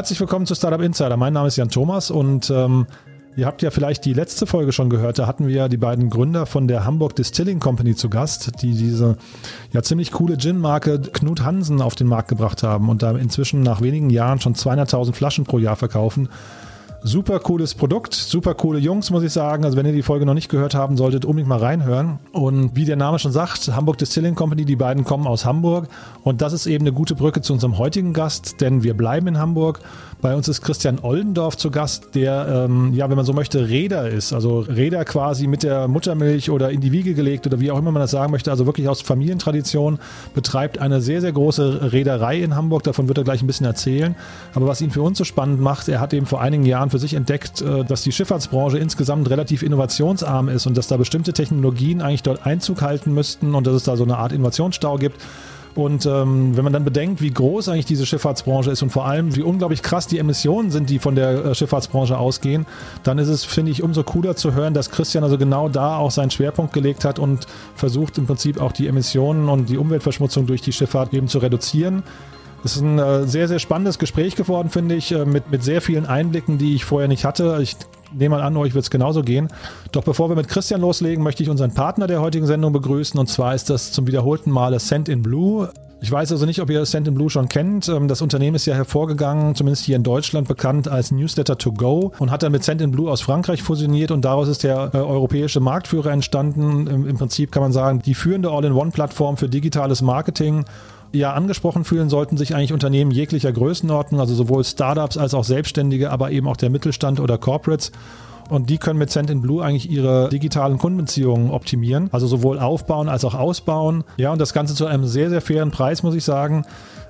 herzlich willkommen zu Startup Insider. Mein Name ist Jan Thomas und ähm, ihr habt ja vielleicht die letzte Folge schon gehört. Da hatten wir die beiden Gründer von der Hamburg Distilling Company zu Gast, die diese ja ziemlich coole Gin-Marke Knut Hansen auf den Markt gebracht haben und da inzwischen nach wenigen Jahren schon 200.000 Flaschen pro Jahr verkaufen. Super cooles Produkt, super coole Jungs, muss ich sagen. Also wenn ihr die Folge noch nicht gehört haben solltet, unbedingt mal reinhören. Und wie der Name schon sagt, Hamburg Distilling Company, die beiden kommen aus Hamburg. Und das ist eben eine gute Brücke zu unserem heutigen Gast, denn wir bleiben in Hamburg. Bei uns ist Christian Oldendorf zu Gast, der, ähm, ja, wenn man so möchte, Räder ist. Also Räder quasi mit der Muttermilch oder in die Wiege gelegt oder wie auch immer man das sagen möchte. Also wirklich aus Familientradition betreibt eine sehr, sehr große Reederei in Hamburg. Davon wird er gleich ein bisschen erzählen. Aber was ihn für uns so spannend macht, er hat eben vor einigen Jahren für sich entdeckt, äh, dass die Schifffahrtsbranche insgesamt relativ innovationsarm ist und dass da bestimmte Technologien eigentlich dort Einzug halten müssten und dass es da so eine Art Innovationsstau gibt. Und ähm, wenn man dann bedenkt, wie groß eigentlich diese Schifffahrtsbranche ist und vor allem, wie unglaublich krass die Emissionen sind, die von der äh, Schifffahrtsbranche ausgehen, dann ist es, finde ich, umso cooler zu hören, dass Christian also genau da auch seinen Schwerpunkt gelegt hat und versucht im Prinzip auch die Emissionen und die Umweltverschmutzung durch die Schifffahrt eben zu reduzieren. Es ist ein äh, sehr, sehr spannendes Gespräch geworden, finde ich, äh, mit, mit sehr vielen Einblicken, die ich vorher nicht hatte. Ich nehme mal an, euch wird es genauso gehen. Doch bevor wir mit Christian loslegen, möchte ich unseren Partner der heutigen Sendung begrüßen. Und zwar ist das zum wiederholten Male Send in Blue. Ich weiß also nicht, ob ihr Send in Blue schon kennt. Ähm, das Unternehmen ist ja hervorgegangen, zumindest hier in Deutschland bekannt als Newsletter to go und hat dann mit Send in Blue aus Frankreich fusioniert und daraus ist der äh, europäische Marktführer entstanden. Im, Im Prinzip kann man sagen, die führende All-in-One-Plattform für digitales Marketing ja angesprochen fühlen sollten sich eigentlich Unternehmen jeglicher Größenordnung, also sowohl Startups als auch Selbstständige, aber eben auch der Mittelstand oder Corporates. Und die können mit Send in Blue eigentlich ihre digitalen Kundenbeziehungen optimieren. Also sowohl aufbauen als auch ausbauen. Ja, und das Ganze zu einem sehr, sehr fairen Preis, muss ich sagen.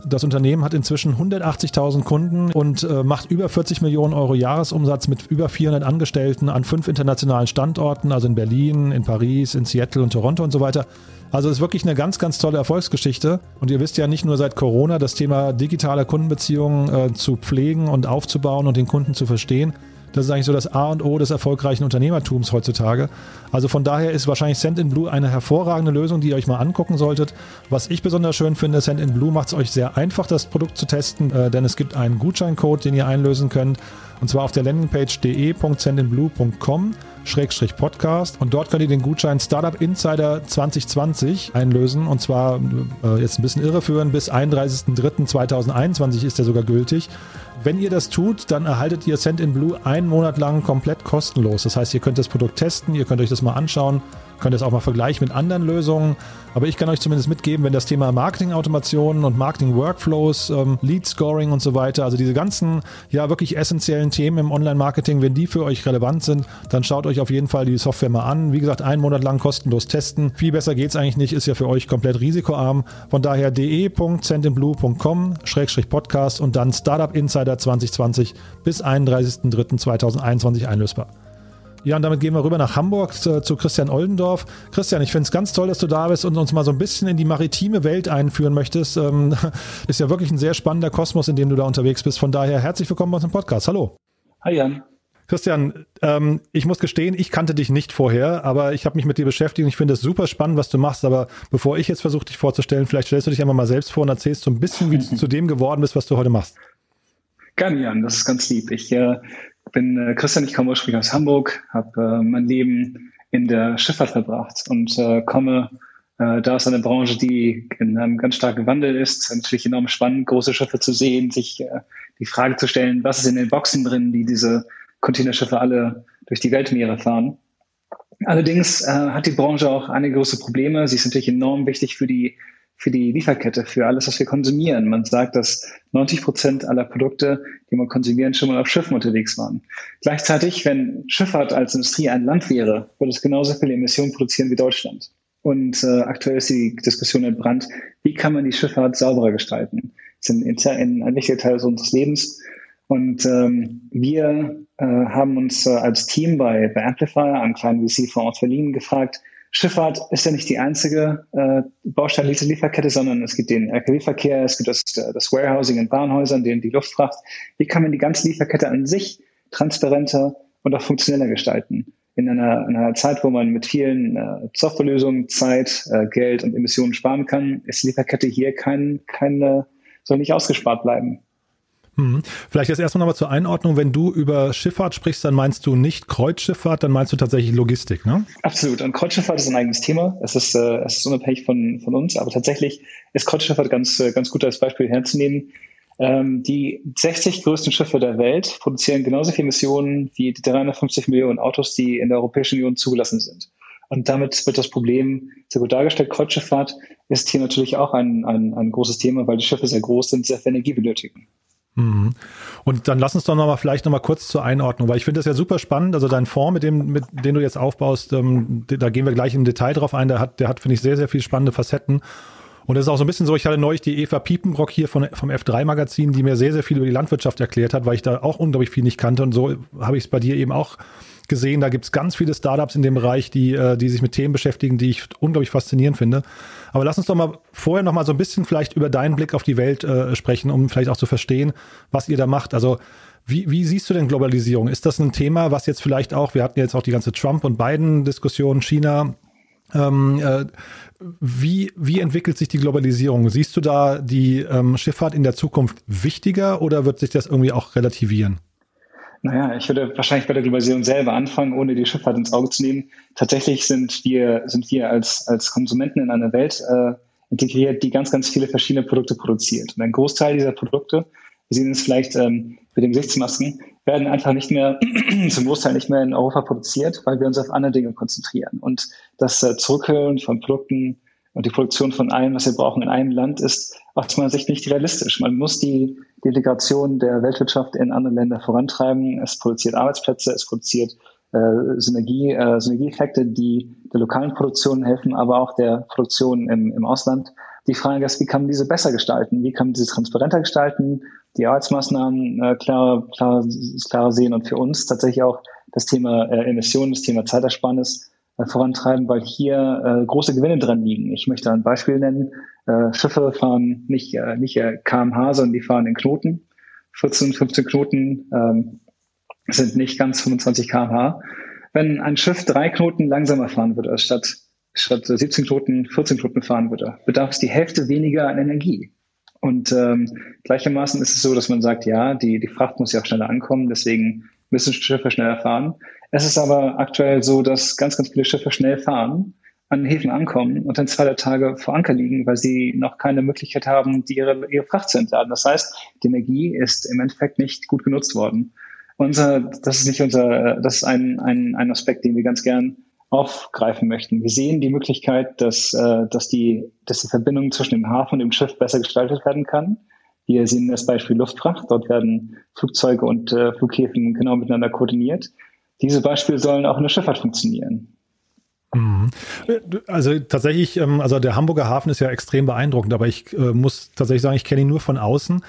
Das Unternehmen hat inzwischen 180.000 Kunden und äh, macht über 40 Millionen Euro Jahresumsatz mit über 400 Angestellten an fünf internationalen Standorten, also in Berlin, in Paris, in Seattle und Toronto und so weiter. Also es ist wirklich eine ganz, ganz tolle Erfolgsgeschichte. Und ihr wisst ja nicht nur seit Corona das Thema digitale Kundenbeziehungen äh, zu pflegen und aufzubauen und den Kunden zu verstehen. Das ist eigentlich so das A und O des erfolgreichen Unternehmertums heutzutage. Also von daher ist wahrscheinlich Send in Blue eine hervorragende Lösung, die ihr euch mal angucken solltet. Was ich besonders schön finde, Send in Blue macht es euch sehr einfach, das Produkt zu testen, äh, denn es gibt einen Gutscheincode, den ihr einlösen könnt. Und zwar auf der Landingpage de.sendinblue.com Schrägstrich Podcast und dort könnt ihr den Gutschein Startup Insider 2020 einlösen und zwar äh, jetzt ein bisschen irreführen, bis 31.03.2021 ist der sogar gültig. Wenn ihr das tut, dann erhaltet ihr Send in Blue einen Monat lang komplett kostenlos. Das heißt, ihr könnt das Produkt testen, ihr könnt euch das mal anschauen könnt es auch mal vergleichen mit anderen Lösungen. Aber ich kann euch zumindest mitgeben, wenn das Thema Marketing-Automationen und Marketing-Workflows, ähm, Lead-Scoring und so weiter, also diese ganzen ja wirklich essentiellen Themen im Online-Marketing, wenn die für euch relevant sind, dann schaut euch auf jeden Fall die Software mal an. Wie gesagt, einen Monat lang kostenlos testen. Viel besser geht es eigentlich nicht, ist ja für euch komplett risikoarm. Von daher de.sendinblue.com-podcast und dann Startup Insider 2020 bis 31.03.2021 einlösbar. Ja, und damit gehen wir rüber nach Hamburg zu, zu Christian Oldendorf. Christian, ich finde es ganz toll, dass du da bist und uns mal so ein bisschen in die maritime Welt einführen möchtest. Ähm, ist ja wirklich ein sehr spannender Kosmos, in dem du da unterwegs bist. Von daher herzlich willkommen bei uns im Podcast. Hallo. Hi Jan. Christian, ähm, ich muss gestehen, ich kannte dich nicht vorher, aber ich habe mich mit dir beschäftigt und ich finde es super spannend, was du machst. Aber bevor ich jetzt versuche, dich vorzustellen, vielleicht stellst du dich einfach mal selbst vor und erzählst so ein bisschen, wie du zu dem geworden bist, was du heute machst. Gerne, Jan, das ist ganz lieb. Ich äh, bin äh, Christian, ich komme ursprünglich aus Hamburg, habe äh, mein Leben in der Schifffahrt verbracht und äh, komme äh, da aus einer Branche, die in einem ganz starken Wandel ist. Natürlich enorm spannend, große Schiffe zu sehen, sich äh, die Frage zu stellen, was ist in den Boxen drin, die diese Containerschiffe alle durch die Weltmeere fahren. Allerdings äh, hat die Branche auch einige große Probleme. Sie ist natürlich enorm wichtig für die für die Lieferkette, für alles, was wir konsumieren. Man sagt, dass 90 Prozent aller Produkte, die man konsumieren, schon mal auf Schiffen unterwegs waren. Gleichzeitig, wenn Schifffahrt als Industrie ein Land wäre, würde es genauso viele Emissionen produzieren wie Deutschland. Und äh, aktuell ist die Diskussion entbrannt, wie kann man die Schifffahrt sauberer gestalten? Das ist ein, ein wichtiger Teil unseres Lebens. Und ähm, wir äh, haben uns äh, als Team bei, bei Amplifier, einem kleinen VC-Fonds aus Berlin, gefragt, Schifffahrt ist ja nicht die einzige äh, Baustein dieser Lieferkette, sondern es gibt den Lkw-Verkehr, es gibt das, das Warehousing in Bahnhäusern, den, die Luftfracht. Wie kann man die ganze Lieferkette an sich transparenter und auch funktioneller gestalten? In einer, in einer Zeit, wo man mit vielen äh, Softwarelösungen Zeit, äh, Geld und Emissionen sparen kann, ist die Lieferkette hier kein, keine, soll nicht ausgespart bleiben. Hm. Vielleicht jetzt erstmal nochmal zur Einordnung. Wenn du über Schifffahrt sprichst, dann meinst du nicht Kreuzschifffahrt, dann meinst du tatsächlich Logistik, ne? Absolut. Und Kreuzschifffahrt ist ein eigenes Thema. Es ist, äh, es ist unabhängig von, von uns, aber tatsächlich ist Kreuzschifffahrt ganz, äh, ganz gut als Beispiel herzunehmen. Ähm, die 60 größten Schiffe der Welt produzieren genauso viele Emissionen wie die 350 Millionen Autos, die in der Europäischen Union zugelassen sind. Und damit wird das Problem sehr gut dargestellt. Kreuzschifffahrt ist hier natürlich auch ein, ein, ein großes Thema, weil die Schiffe sehr groß sind, sehr viel Energie benötigen. Mhm. Und dann lass uns doch noch mal vielleicht noch mal kurz zur Einordnung, weil ich finde das ja super spannend. Also dein Fonds, mit dem, mit dem du jetzt aufbaust, ähm, da gehen wir gleich im Detail drauf ein. Der hat, der hat finde ich sehr, sehr viele spannende Facetten. Und es ist auch so ein bisschen so, ich hatte neulich die Eva Piepenbrock hier von, vom F3-Magazin, die mir sehr, sehr viel über die Landwirtschaft erklärt hat, weil ich da auch unglaublich viel nicht kannte. Und so habe ich es bei dir eben auch gesehen. Da gibt es ganz viele Startups in dem Bereich, die, äh, die sich mit Themen beschäftigen, die ich unglaublich faszinierend finde. Aber lass uns doch mal vorher noch mal so ein bisschen vielleicht über deinen Blick auf die Welt äh, sprechen, um vielleicht auch zu verstehen, was ihr da macht. Also wie, wie siehst du denn Globalisierung? Ist das ein Thema, was jetzt vielleicht auch, wir hatten jetzt auch die ganze Trump- und Biden-Diskussion, China, ähm, äh, wie, wie entwickelt sich die Globalisierung? Siehst du da die ähm, Schifffahrt in der Zukunft wichtiger oder wird sich das irgendwie auch relativieren? Naja, ich würde wahrscheinlich bei der Globalisierung selber anfangen, ohne die Schifffahrt ins Auge zu nehmen. Tatsächlich sind wir, sind wir als, als Konsumenten in einer Welt äh, integriert, die ganz, ganz viele verschiedene Produkte produziert. Und ein Großteil dieser Produkte, wir sehen es vielleicht ähm, mit den Gesichtsmasken, werden einfach nicht mehr, zum Großteil nicht mehr in Europa produziert, weil wir uns auf andere Dinge konzentrieren. Und das äh, Zurückholen von Produkten und die Produktion von allem, was wir brauchen in einem Land, ist aus meiner Sicht nicht realistisch. Man muss die, Integration der Weltwirtschaft in andere Länder vorantreiben. Es produziert Arbeitsplätze, es produziert äh, Synergie, äh, Synergieeffekte, die der lokalen Produktion helfen, aber auch der Produktion im, im Ausland. Die Frage ist, wie kann man diese besser gestalten? Wie kann man diese transparenter gestalten? Die Arbeitsmaßnahmen äh, klarer, klarer, klarer sehen und für uns tatsächlich auch das Thema äh, Emissionen, das Thema Zeitersparnis vorantreiben, weil hier äh, große Gewinne dran liegen. Ich möchte ein Beispiel nennen. Äh, Schiffe fahren nicht, äh, nicht äh, kmh, sondern die fahren in Knoten. 14, 15 Knoten ähm, sind nicht ganz 25 kmh. Wenn ein Schiff drei Knoten langsamer fahren würde, statt, statt 17 Knoten 14 Knoten fahren würde, bedarf es die Hälfte weniger an Energie. Und ähm, gleichermaßen ist es so, dass man sagt, ja, die, die Fracht muss ja auch schneller ankommen, deswegen müssen Schiffe schneller fahren. Es ist aber aktuell so, dass ganz, ganz viele Schiffe schnell fahren, an Häfen ankommen und dann zwei der Tage vor Anker liegen, weil sie noch keine Möglichkeit haben, die ihre, ihre Fracht zu entladen. Das heißt, die Energie ist im Endeffekt nicht gut genutzt worden. Unser, das ist nicht unser, das ist ein, ein, ein Aspekt, den wir ganz gern aufgreifen möchten. Wir sehen die Möglichkeit, dass, äh, dass, die, dass die Verbindung zwischen dem Hafen und dem Schiff besser gestaltet werden kann. Wir sehen das Beispiel Luftfracht. Dort werden Flugzeuge und äh, Flughäfen genau miteinander koordiniert diese Beispiele sollen auch in der Schifffahrt funktionieren. Mhm. Also tatsächlich, ähm, also der Hamburger Hafen ist ja extrem beeindruckend, aber ich äh, muss tatsächlich sagen, ich kenne ihn nur von außen.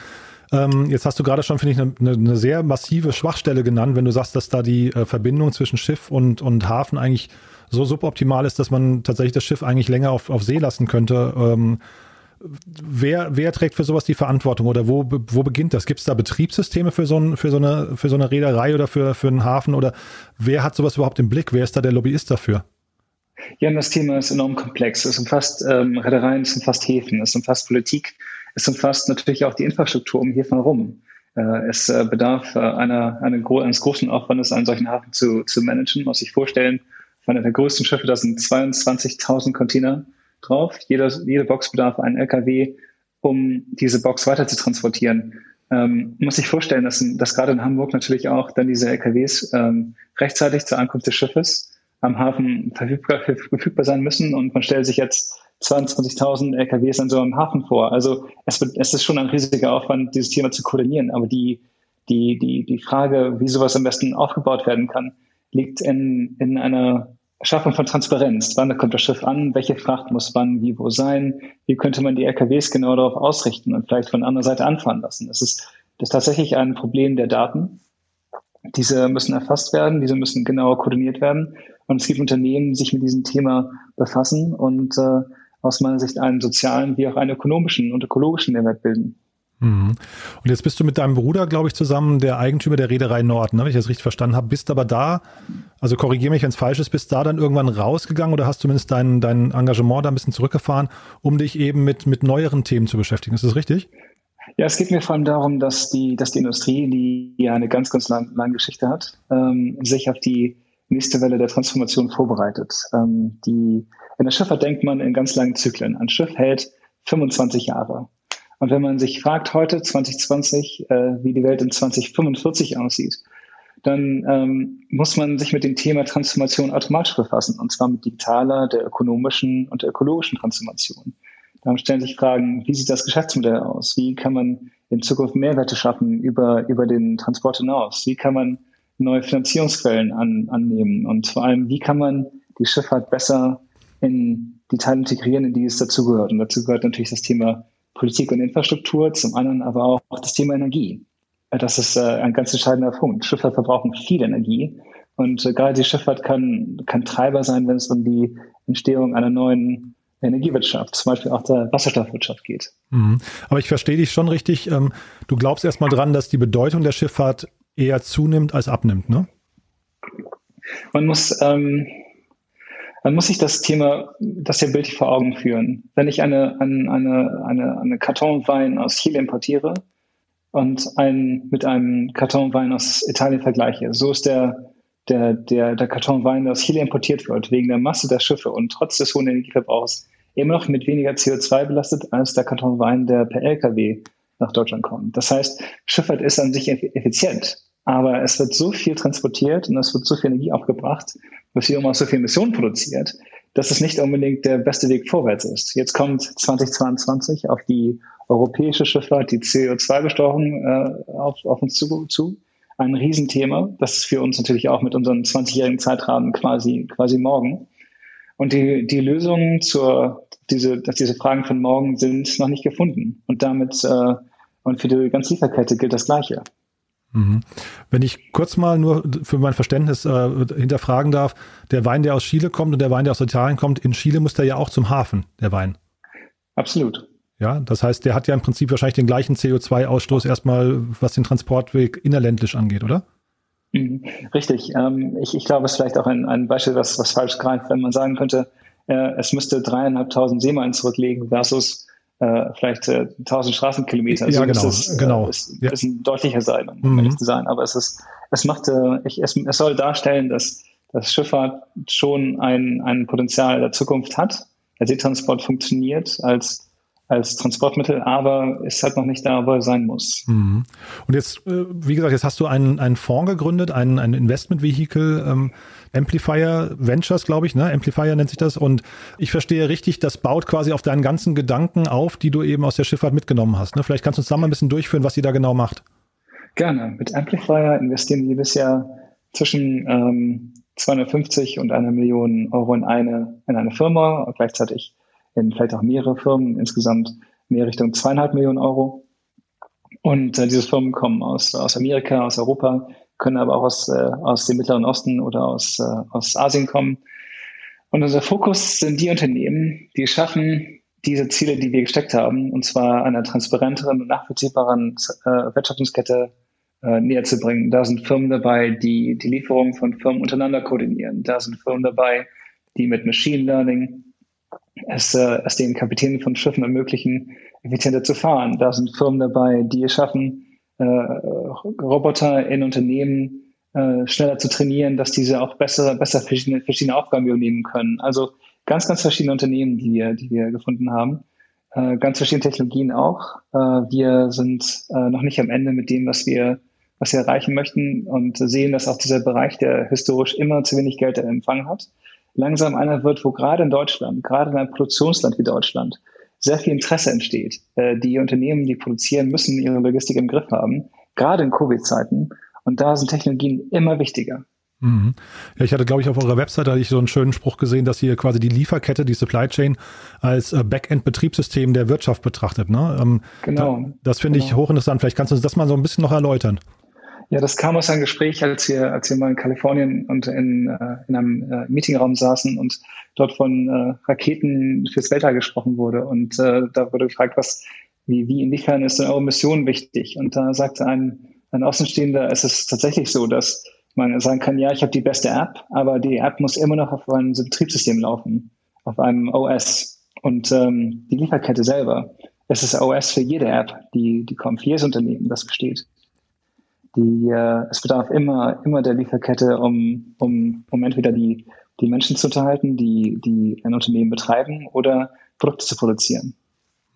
Ähm, jetzt hast du gerade schon, finde ich, eine, eine, sehr massive Schwachstelle genannt, wenn du sagst, dass da die äh, Verbindung zwischen Schiff und, und Hafen eigentlich so suboptimal ist, dass man tatsächlich das Schiff eigentlich länger auf, auf See lassen könnte. Wer, wer trägt für sowas die Verantwortung oder wo, wo beginnt das? Gibt es da Betriebssysteme für so, ein, für, so eine, für so eine Reederei oder für, für einen Hafen oder wer hat sowas überhaupt im Blick? Wer ist da der Lobbyist dafür? Ja, das Thema ist enorm komplex. Es umfasst ähm, Reedereien, es umfasst Häfen, es umfasst Politik, es umfasst natürlich auch die Infrastruktur um Häfen herum. Äh, es äh, bedarf äh, einer, einer, eines großen Aufwandes, einen solchen Hafen zu, zu managen. Man muss sich vorstellen, auf einer der größten Schiffe, da sind 22.000 Container drauf. Jede, jede Box bedarf einen LKW, um diese Box weiter zu transportieren. Ähm, muss sich vorstellen, dass, dass gerade in Hamburg natürlich auch dann diese LKWs ähm, rechtzeitig zur Ankunft des Schiffes am Hafen verfügbar, verfügbar sein müssen und man stellt sich jetzt 22.000 LKWs an so einem Hafen vor. Also es, wird, es ist schon ein riesiger Aufwand, dieses Thema zu koordinieren. Aber die, die, die, die Frage, wie sowas am besten aufgebaut werden kann, liegt in, in einer Schaffung von Transparenz. Wann kommt das Schiff an? Welche Fracht muss wann, wie, wo sein? Wie könnte man die LKWs genau darauf ausrichten und vielleicht von der anderen Seite anfahren lassen? Das ist, das ist tatsächlich ein Problem der Daten. Diese müssen erfasst werden, diese müssen genauer koordiniert werden. Und es gibt Unternehmen, die sich mit diesem Thema befassen und äh, aus meiner Sicht einen sozialen wie auch einen ökonomischen und ökologischen Mehrwert bilden. Mhm. Und jetzt bist du mit deinem Bruder, glaube ich, zusammen der Eigentümer der Reederei Nord, ne, wenn ich das richtig verstanden habe. Bist aber da, also korrigiere mich, wenn es falsch ist, bist da dann irgendwann rausgegangen oder hast zumindest dein, dein Engagement da ein bisschen zurückgefahren, um dich eben mit, mit neueren Themen zu beschäftigen. Ist das richtig? Ja, es geht mir vor allem darum, dass die, dass die Industrie, die ja eine ganz, ganz lang, lange Geschichte hat, ähm, sich auf die nächste Welle der Transformation vorbereitet. Ähm, die, in der Schifffahrt denkt man in ganz langen Zyklen. Ein Schiff hält 25 Jahre. Und wenn man sich fragt heute, 2020, äh, wie die Welt in 2045 aussieht, dann ähm, muss man sich mit dem Thema Transformation automatisch befassen, und zwar mit digitaler, der ökonomischen und der ökologischen Transformation. Dann stellen sich Fragen, wie sieht das Geschäftsmodell aus? Wie kann man in Zukunft Mehrwerte schaffen über, über den Transport hinaus? Wie kann man neue Finanzierungsquellen an, annehmen? Und vor allem, wie kann man die Schifffahrt besser in die Teile integrieren, in die es dazugehört? Und dazu gehört natürlich das Thema Politik und Infrastruktur, zum anderen aber auch das Thema Energie. Das ist äh, ein ganz entscheidender Punkt. Schifffahrt verbrauchen viel Energie. Und äh, gerade die Schifffahrt kann, kann Treiber sein, wenn es um die Entstehung einer neuen Energiewirtschaft, zum Beispiel auch der Wasserstoffwirtschaft geht. Mhm. Aber ich verstehe dich schon richtig. Ähm, du glaubst erstmal dran, dass die Bedeutung der Schifffahrt eher zunimmt als abnimmt, ne? Man muss, ähm, man muss sich das Thema, das hier bildlich vor Augen führen. Wenn ich eine, eine, eine, eine, eine Kartonwein aus Chile importiere und einen, mit einem Kartonwein aus Italien vergleiche, so ist der, der, der, der Kartonwein, der aus Chile importiert wird, wegen der Masse der Schiffe und trotz des hohen Energieverbrauchs immer noch mit weniger CO2 belastet als der Kartonwein, der per Lkw nach Deutschland kommt. Das heißt, Schifffahrt ist an sich effizient, aber es wird so viel transportiert und es wird so viel Energie aufgebracht, was wiederum auch so viel Emissionen produziert, dass es nicht unbedingt der beste Weg vorwärts ist. Jetzt kommt 2022 auf die europäische Schifffahrt die CO2-Besteuerung äh, auf, auf uns zu, zu. Ein Riesenthema. Das ist für uns natürlich auch mit unseren 20-jährigen Zeitrahmen quasi, quasi morgen. Und die, die Lösungen zur, diese, dass diese Fragen von morgen sind noch nicht gefunden. Und damit, äh, und für die ganze Lieferkette gilt das Gleiche. Mhm. Wenn ich kurz mal nur für mein Verständnis äh, hinterfragen darf, der Wein, der aus Chile kommt und der Wein, der aus Italien kommt, in Chile muss der ja auch zum Hafen, der Wein. Absolut. Ja, das heißt, der hat ja im Prinzip wahrscheinlich den gleichen CO2-Ausstoß erstmal, was den Transportweg innerländlich angeht, oder? Mhm. Richtig. Ähm, ich, ich glaube, es ist vielleicht auch ein, ein Beispiel, was, was falsch greift, wenn man sagen könnte, äh, es müsste dreieinhalbtausend Seemeilen zurücklegen versus äh, vielleicht äh, 1000 Straßenkilometer. Ja, also genau. Es, genau. Es ja. ist ein deutlicher sein, um mhm. ehrlich zu sein. Aber es ist, es macht, äh, ich, es, es soll darstellen, dass, dass Schifffahrt schon ein, ein Potenzial der Zukunft hat. Der Seetransport funktioniert als als Transportmittel, aber ist halt noch nicht da, wo er sein muss. Mhm. Und jetzt, äh, wie gesagt, jetzt hast du einen, einen Fonds gegründet, ein, ein Investment-Vehikel, ähm, Amplifier Ventures, glaube ich, ne? Amplifier nennt sich das. Und ich verstehe richtig, das baut quasi auf deinen ganzen Gedanken auf, die du eben aus der Schifffahrt mitgenommen hast. Ne? Vielleicht kannst du uns da mal ein bisschen durchführen, was ihr da genau macht. Gerne. Mit Amplifier investieren wir jedes Jahr zwischen ähm, 250 und einer Million Euro in eine, in eine Firma und gleichzeitig in vielleicht auch mehrere Firmen, insgesamt mehr Richtung zweieinhalb Millionen Euro. Und äh, diese Firmen kommen aus, aus Amerika, aus Europa, können aber auch aus, äh, aus dem Mittleren Osten oder aus, äh, aus Asien kommen. Und unser Fokus sind die Unternehmen, die schaffen, diese Ziele, die wir gesteckt haben, und zwar einer transparenteren und nachvollziehbaren äh, Wertschöpfungskette äh, näher zu bringen. Da sind Firmen dabei, die die Lieferungen von Firmen untereinander koordinieren. Da sind Firmen dabei, die mit Machine Learning es, äh, es den Kapitänen von Schiffen ermöglichen, effizienter zu fahren. Da sind Firmen dabei, die es schaffen, äh, Roboter in Unternehmen äh, schneller zu trainieren, dass diese auch besser, besser verschiedene, verschiedene Aufgaben übernehmen können. Also ganz, ganz verschiedene Unternehmen, die wir, die wir gefunden haben. Äh, ganz verschiedene Technologien auch. Äh, wir sind äh, noch nicht am Ende mit dem, was wir, was wir erreichen möchten und sehen, dass auch dieser Bereich, der historisch immer zu wenig Geld empfangen hat, langsam einer wird, wo gerade in Deutschland, gerade in einem Produktionsland wie Deutschland, sehr viel Interesse entsteht. Äh, die Unternehmen, die produzieren, müssen ihre Logistik im Griff haben, gerade in Covid-Zeiten. Und da sind Technologien immer wichtiger. Mhm. Ja, ich hatte, glaube ich, auf eurer Webseite hatte ich so einen schönen Spruch gesehen, dass ihr quasi die Lieferkette, die Supply Chain als äh, Backend-Betriebssystem der Wirtschaft betrachtet. Ne? Ähm, genau. das finde genau. ich hochinteressant. Vielleicht kannst du uns das mal so ein bisschen noch erläutern. Ja, das kam aus einem Gespräch, als wir, als wir mal in Kalifornien und in, äh, in einem äh, Meetingraum saßen und dort von äh, Raketen fürs Weltall gesprochen wurde. Und äh, da wurde gefragt, was, wie, wie, inwiefern ist denn eure Mission wichtig? Und da sagte ein, ein Außenstehender, es ist tatsächlich so, dass man sagen kann, ja, ich habe die beste App, aber die App muss immer noch auf einem Betriebssystem laufen, auf einem OS. Und ähm, die Lieferkette selber es ist OS für jede App, die, die kommt, für jedes Unternehmen, das besteht. Die, äh, es bedarf immer, immer der Lieferkette, um, um, um entweder die, die Menschen zu unterhalten, die, die ein Unternehmen betreiben oder Produkte zu produzieren.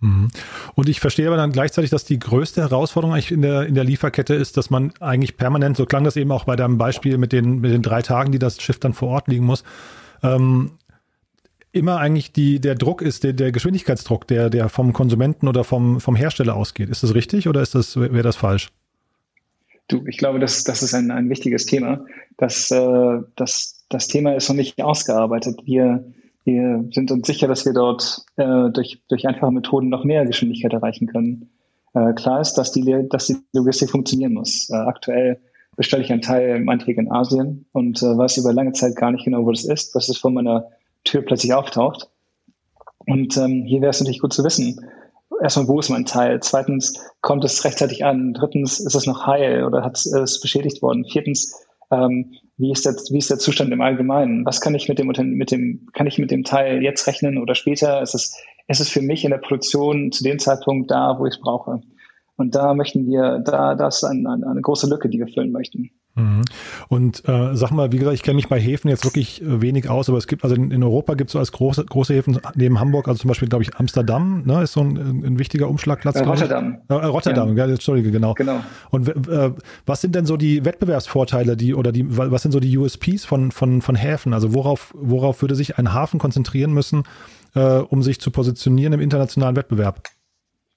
Mhm. Und ich verstehe aber dann gleichzeitig, dass die größte Herausforderung eigentlich in der, in der Lieferkette ist, dass man eigentlich permanent, so klang das eben auch bei deinem Beispiel mit den, mit den drei Tagen, die das Schiff dann vor Ort liegen muss, ähm, immer eigentlich die, der Druck ist, der, der Geschwindigkeitsdruck, der, der vom Konsumenten oder vom, vom Hersteller ausgeht. Ist das richtig oder ist das, wäre das falsch? Du, ich glaube, das, das ist ein, ein wichtiges Thema. Das, äh, das, das Thema ist noch nicht ausgearbeitet. Wir, wir sind uns sicher, dass wir dort äh, durch, durch einfache Methoden noch mehr Geschwindigkeit erreichen können. Äh, klar ist, dass die, dass die Logistik funktionieren muss. Äh, aktuell bestelle ich einen Teil meinetwegen in Asien und äh, weiß über lange Zeit gar nicht genau, wo das ist, was es vor meiner Tür plötzlich auftaucht. Und ähm, hier wäre es natürlich gut zu wissen, erstmal, wo ist mein Teil? Zweitens, kommt es rechtzeitig an? Drittens, ist es noch heil oder hat es beschädigt worden? Viertens, ähm, wie, ist der, wie ist der Zustand im Allgemeinen? Was kann ich mit dem, mit dem, kann ich mit dem Teil jetzt rechnen oder später? Ist es, ist es für mich in der Produktion zu dem Zeitpunkt da, wo ich es brauche? Und da möchten wir, da, das ist ein, ein, eine große Lücke, die wir füllen möchten. Mhm. Und äh, sag mal, wie gesagt, ich kenne mich bei Häfen jetzt wirklich äh, wenig aus, aber es gibt, also in, in Europa gibt es so als große, große Häfen neben Hamburg, also zum Beispiel, glaube ich, Amsterdam, ne, ist so ein, ein wichtiger Umschlagplatz. Äh, Rotterdam. Äh, Rotterdam, ja. ja, Entschuldige, genau. genau. Und äh, was sind denn so die Wettbewerbsvorteile, die oder die, was sind so die USPs von, von, von Häfen? Also worauf, worauf würde sich ein Hafen konzentrieren müssen, äh, um sich zu positionieren im internationalen Wettbewerb?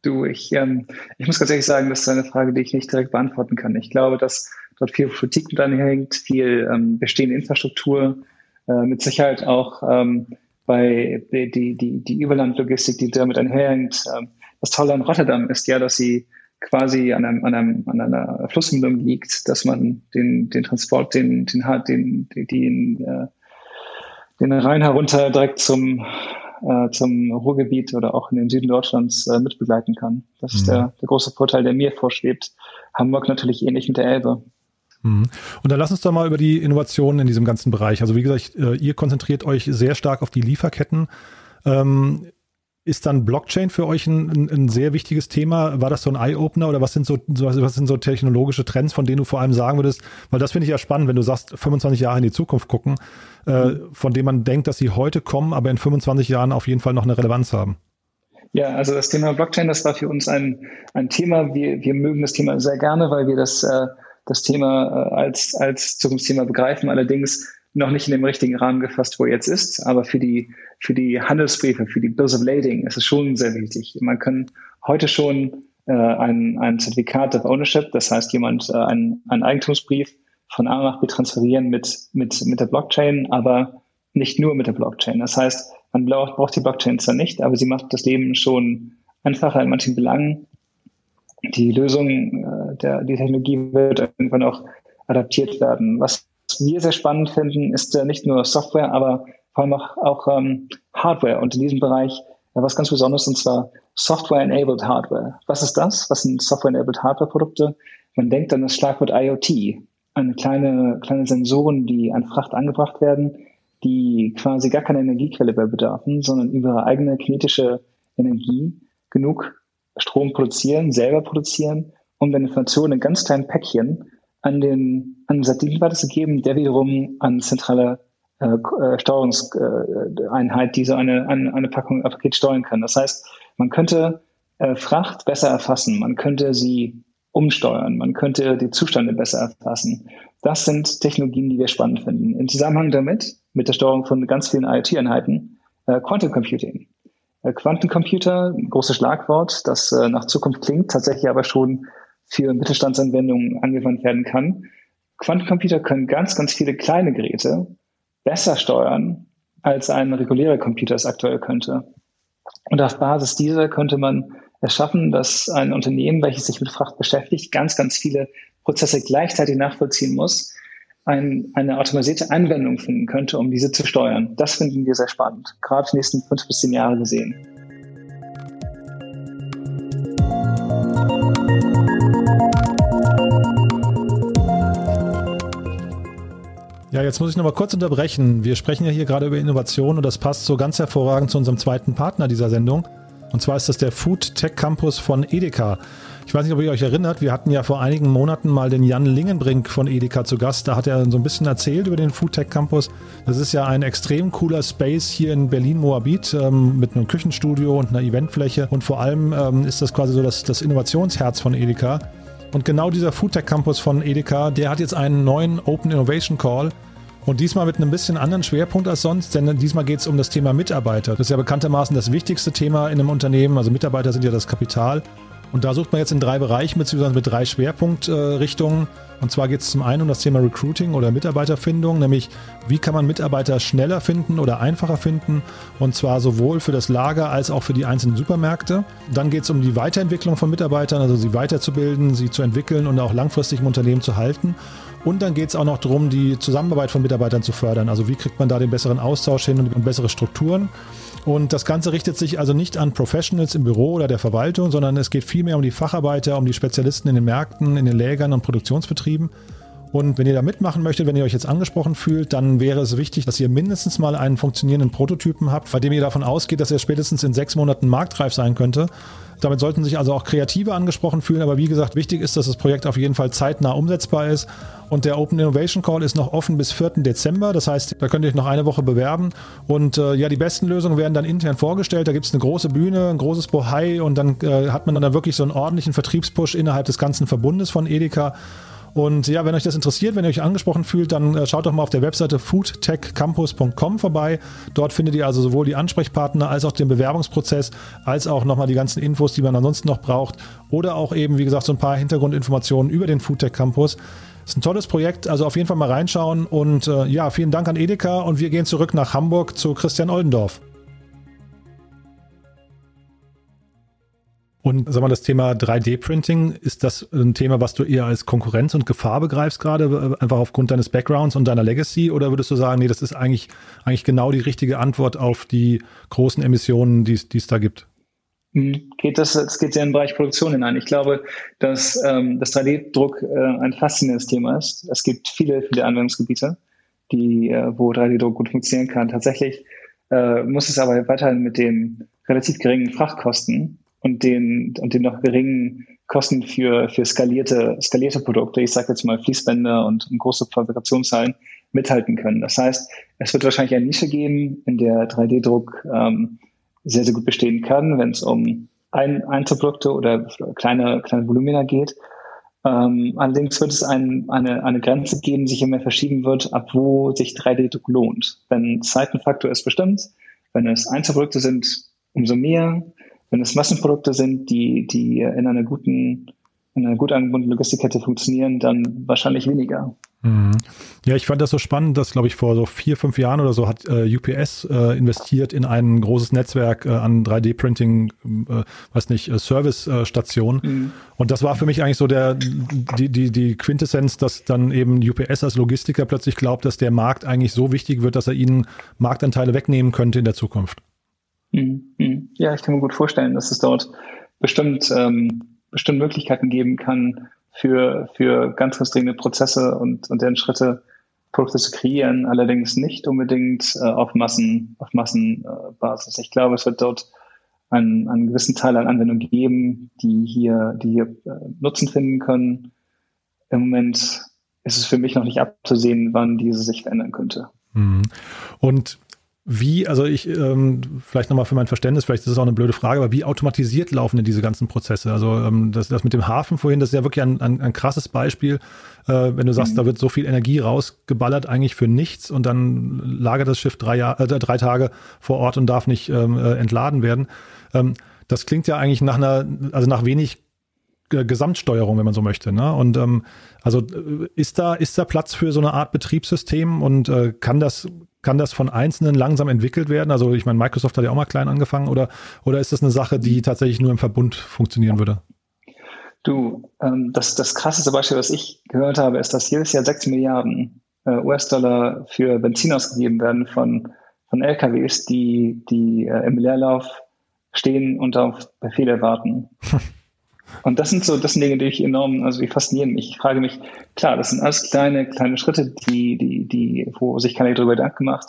Du, ich, ähm, ich muss ganz ehrlich sagen, das ist eine Frage, die ich nicht direkt beantworten kann. Ich glaube, dass dort viel Politik mit anhängt, viel ähm, bestehende Infrastruktur, äh, mit Sicherheit auch ähm, bei die, die, die, Überlandlogistik, die damit einherhängt. Ähm, das Tolle an Rotterdam ist ja, dass sie quasi an, einem, an, einem, an einer Flussmündung liegt, dass man den, den Transport, den, den, den, den, den, äh, den Rhein herunter direkt zum, äh, zum Ruhrgebiet oder auch in den Süden Deutschlands äh, mitbegleiten kann. Das mhm. ist der, der große Vorteil, der mir vorschwebt. Hamburg natürlich ähnlich mit der Elbe. Mhm. Und dann lass uns doch mal über die Innovationen in diesem ganzen Bereich. Also wie gesagt, äh, ihr konzentriert euch sehr stark auf die Lieferketten. Ähm, ist dann Blockchain für euch ein, ein, sehr wichtiges Thema? War das so ein Eye-Opener oder was sind so, was sind so technologische Trends, von denen du vor allem sagen würdest? Weil das finde ich ja spannend, wenn du sagst, 25 Jahre in die Zukunft gucken, äh, von denen man denkt, dass sie heute kommen, aber in 25 Jahren auf jeden Fall noch eine Relevanz haben. Ja, also das Thema Blockchain, das war für uns ein, ein Thema. Wir, wir mögen das Thema sehr gerne, weil wir das äh, das Thema äh, als, als Zukunftsthema begreifen, allerdings noch nicht in dem richtigen Rahmen gefasst, wo er jetzt ist. Aber für die, für die Handelsbriefe, für die Bills of Lading ist es schon sehr wichtig. Man kann heute schon äh, ein, ein Zertifikat of Ownership, das heißt jemand äh, einen, einen Eigentumsbrief von A nach B transferieren mit, mit, mit der Blockchain, aber nicht nur mit der Blockchain. Das heißt, man braucht, braucht die Blockchain zwar nicht, aber sie macht das Leben schon einfacher in manchen Belangen die Lösung, äh, der, die Technologie wird irgendwann auch adaptiert werden. Was wir sehr spannend finden, ist äh, nicht nur Software, aber vor allem auch, auch ähm, Hardware und in diesem Bereich äh, was ganz Besonderes und zwar Software-enabled Hardware. Was ist das? Was sind Software-enabled Hardware-Produkte? Man denkt an das Schlagwort IoT, an kleine, kleine Sensoren, die an Fracht angebracht werden, die quasi gar keine Energiequelle mehr bedarfen, sondern über ihre eigene kinetische Energie genug Strom produzieren, selber produzieren, um dann Informationen in ganz kleinen Päckchen an den, an den Satelliten weiterzugeben, der wiederum an zentrale äh, äh Steuerungseinheit diese eine, eine, eine Packung ein Paket steuern kann. Das heißt, man könnte äh, Fracht besser erfassen, man könnte sie umsteuern, man könnte die Zustände besser erfassen. Das sind Technologien, die wir spannend finden. Im Zusammenhang damit, mit der Steuerung von ganz vielen IoT-Einheiten, äh, Quantum Computing. Äh, Quantencomputer, großes Schlagwort, das äh, nach Zukunft klingt, tatsächlich aber schon für Mittelstandsanwendungen angewandt werden kann. Quantencomputer können ganz, ganz viele kleine Geräte besser steuern, als ein regulärer Computer es aktuell könnte. Und auf Basis dieser könnte man erschaffen, dass ein Unternehmen, welches sich mit Fracht beschäftigt, ganz, ganz viele Prozesse gleichzeitig nachvollziehen muss, ein, eine automatisierte Anwendung finden könnte, um diese zu steuern. Das finden wir sehr spannend, gerade die nächsten fünf bis zehn Jahre gesehen. Ja, jetzt muss ich noch mal kurz unterbrechen. Wir sprechen ja hier gerade über Innovation und das passt so ganz hervorragend zu unserem zweiten Partner dieser Sendung. Und zwar ist das der Food Tech Campus von Edeka. Ich weiß nicht, ob ihr euch erinnert, wir hatten ja vor einigen Monaten mal den Jan Lingenbrink von Edeka zu Gast. Da hat er so ein bisschen erzählt über den Food Tech Campus. Das ist ja ein extrem cooler Space hier in Berlin-Moabit ähm, mit einem Küchenstudio und einer Eventfläche. Und vor allem ähm, ist das quasi so das, das Innovationsherz von Edeka. Und genau dieser Food Tech Campus von Edeka, der hat jetzt einen neuen Open Innovation Call. Und diesmal mit einem bisschen anderen Schwerpunkt als sonst, denn diesmal geht es um das Thema Mitarbeiter. Das ist ja bekanntermaßen das wichtigste Thema in einem Unternehmen. Also Mitarbeiter sind ja das Kapital. Und da sucht man jetzt in drei Bereichen beziehungsweise mit drei Schwerpunktrichtungen. Und zwar geht es zum einen um das Thema Recruiting oder Mitarbeiterfindung, nämlich wie kann man Mitarbeiter schneller finden oder einfacher finden. Und zwar sowohl für das Lager als auch für die einzelnen Supermärkte. Dann geht es um die Weiterentwicklung von Mitarbeitern, also sie weiterzubilden, sie zu entwickeln und auch langfristig im Unternehmen zu halten. Und dann geht es auch noch darum, die Zusammenarbeit von Mitarbeitern zu fördern. Also wie kriegt man da den besseren Austausch hin und bessere Strukturen. Und das Ganze richtet sich also nicht an Professionals im Büro oder der Verwaltung, sondern es geht vielmehr um die Facharbeiter, um die Spezialisten in den Märkten, in den Lägern und Produktionsbetrieben. Und wenn ihr da mitmachen möchtet, wenn ihr euch jetzt angesprochen fühlt, dann wäre es wichtig, dass ihr mindestens mal einen funktionierenden Prototypen habt, bei dem ihr davon ausgeht, dass er spätestens in sechs Monaten marktreif sein könnte. Damit sollten sich also auch Kreative angesprochen fühlen. Aber wie gesagt, wichtig ist, dass das Projekt auf jeden Fall zeitnah umsetzbar ist. Und der Open Innovation Call ist noch offen bis 4. Dezember. Das heißt, da könnt ihr euch noch eine Woche bewerben. Und äh, ja, die besten Lösungen werden dann intern vorgestellt. Da gibt es eine große Bühne, ein großes Bohai und dann äh, hat man dann wirklich so einen ordentlichen Vertriebspush innerhalb des ganzen Verbundes von Edeka. Und ja, wenn euch das interessiert, wenn ihr euch angesprochen fühlt, dann äh, schaut doch mal auf der Webseite foodtechcampus.com vorbei. Dort findet ihr also sowohl die Ansprechpartner als auch den Bewerbungsprozess, als auch nochmal die ganzen Infos, die man ansonsten noch braucht. Oder auch eben, wie gesagt, so ein paar Hintergrundinformationen über den Foodtech Campus. Ist ein tolles Projekt, also auf jeden Fall mal reinschauen. Und äh, ja, vielen Dank an Edeka und wir gehen zurück nach Hamburg zu Christian Oldendorf. Und sag mal, das Thema 3D-Printing, ist das ein Thema, was du eher als Konkurrenz und Gefahr begreifst gerade, äh, einfach aufgrund deines Backgrounds und deiner Legacy? Oder würdest du sagen, nee, das ist eigentlich, eigentlich genau die richtige Antwort auf die großen Emissionen, die es da gibt? Hm, geht das, das geht sehr in den Bereich Produktion hinein. Ich glaube, dass ähm, das 3D-Druck äh, ein faszinierendes Thema ist. Es gibt viele, viele Anwendungsgebiete, die, äh, wo 3D-Druck gut funktionieren kann. Tatsächlich äh, muss es aber weiterhin mit den relativ geringen Frachtkosten und den, und den noch geringen Kosten für, für skalierte, skalierte Produkte, ich sage jetzt mal Fließbänder und, und große Fabrikationshallen, mithalten können. Das heißt, es wird wahrscheinlich eine Nische geben, in der 3D-Druck ähm, sehr, sehr gut bestehen kann, wenn es um ein, Einzelprodukte oder kleine, kleine Volumina geht. Ähm, allerdings wird es ein, eine, eine Grenze geben, die sich immer verschieben wird, ab wo sich 3D-Druck lohnt. Wenn Zeitenfaktor ist bestimmt, wenn es Einzelprodukte sind, umso mehr. Wenn es Massenprodukte sind, die, die in einer guten, in einer gut angebundenen Logistikkette funktionieren, dann wahrscheinlich weniger. Mhm. Ja, ich fand das so spannend, dass, glaube ich, vor so vier, fünf Jahren oder so hat äh, UPS äh, investiert in ein großes Netzwerk äh, an 3D-Printing, äh, weiß nicht, äh, Service-Stationen. Mhm. Und das war für mich eigentlich so der, die, die, die Quintessenz, dass dann eben UPS als Logistiker plötzlich glaubt, dass der Markt eigentlich so wichtig wird, dass er ihnen Marktanteile wegnehmen könnte in der Zukunft. Mhm. Mhm. Ja, ich kann mir gut vorstellen, dass es dort bestimmt, ähm, bestimmt Möglichkeiten geben kann, für, für ganz, ganz dringende Prozesse und, und deren Schritte Produkte zu kreieren, allerdings nicht unbedingt äh, auf Massen, auf Massenbasis. Äh, ich glaube, es wird dort einen, einen gewissen Teil an Anwendungen geben, die hier, die hier äh, Nutzen finden können. Im Moment ist es für mich noch nicht abzusehen, wann diese sich verändern könnte. Mhm. Und wie, also ich, ähm, vielleicht nochmal für mein Verständnis, vielleicht ist es auch eine blöde Frage, aber wie automatisiert laufen denn diese ganzen Prozesse? Also ähm, das, das mit dem Hafen vorhin, das ist ja wirklich ein, ein, ein krasses Beispiel. Äh, wenn du sagst, mhm. da wird so viel Energie rausgeballert eigentlich für nichts und dann lagert das Schiff drei, Jahr, äh, drei Tage vor Ort und darf nicht ähm, äh, entladen werden. Ähm, das klingt ja eigentlich nach einer, also nach wenig Gesamtsteuerung, wenn man so möchte. Ne? Und ähm, also äh, ist da ist da Platz für so eine Art Betriebssystem und äh, kann das kann das von Einzelnen langsam entwickelt werden? Also ich meine, Microsoft hat ja auch mal klein angefangen oder, oder ist das eine Sache, die tatsächlich nur im Verbund funktionieren würde? Du, ähm, das, das krasseste Beispiel, was ich gehört habe, ist, dass jedes Jahr 6 Milliarden äh, US-Dollar für Benzin ausgegeben werden von, von LKWs, die, die äh, im Leerlauf stehen und auf Befehle warten. Und das sind so, das sind Dinge, die ich enorm, also die faszinieren mich. Ich frage mich, klar, das sind alles kleine, kleine Schritte, die, die, die, wo sich keiner darüber Gedanken macht,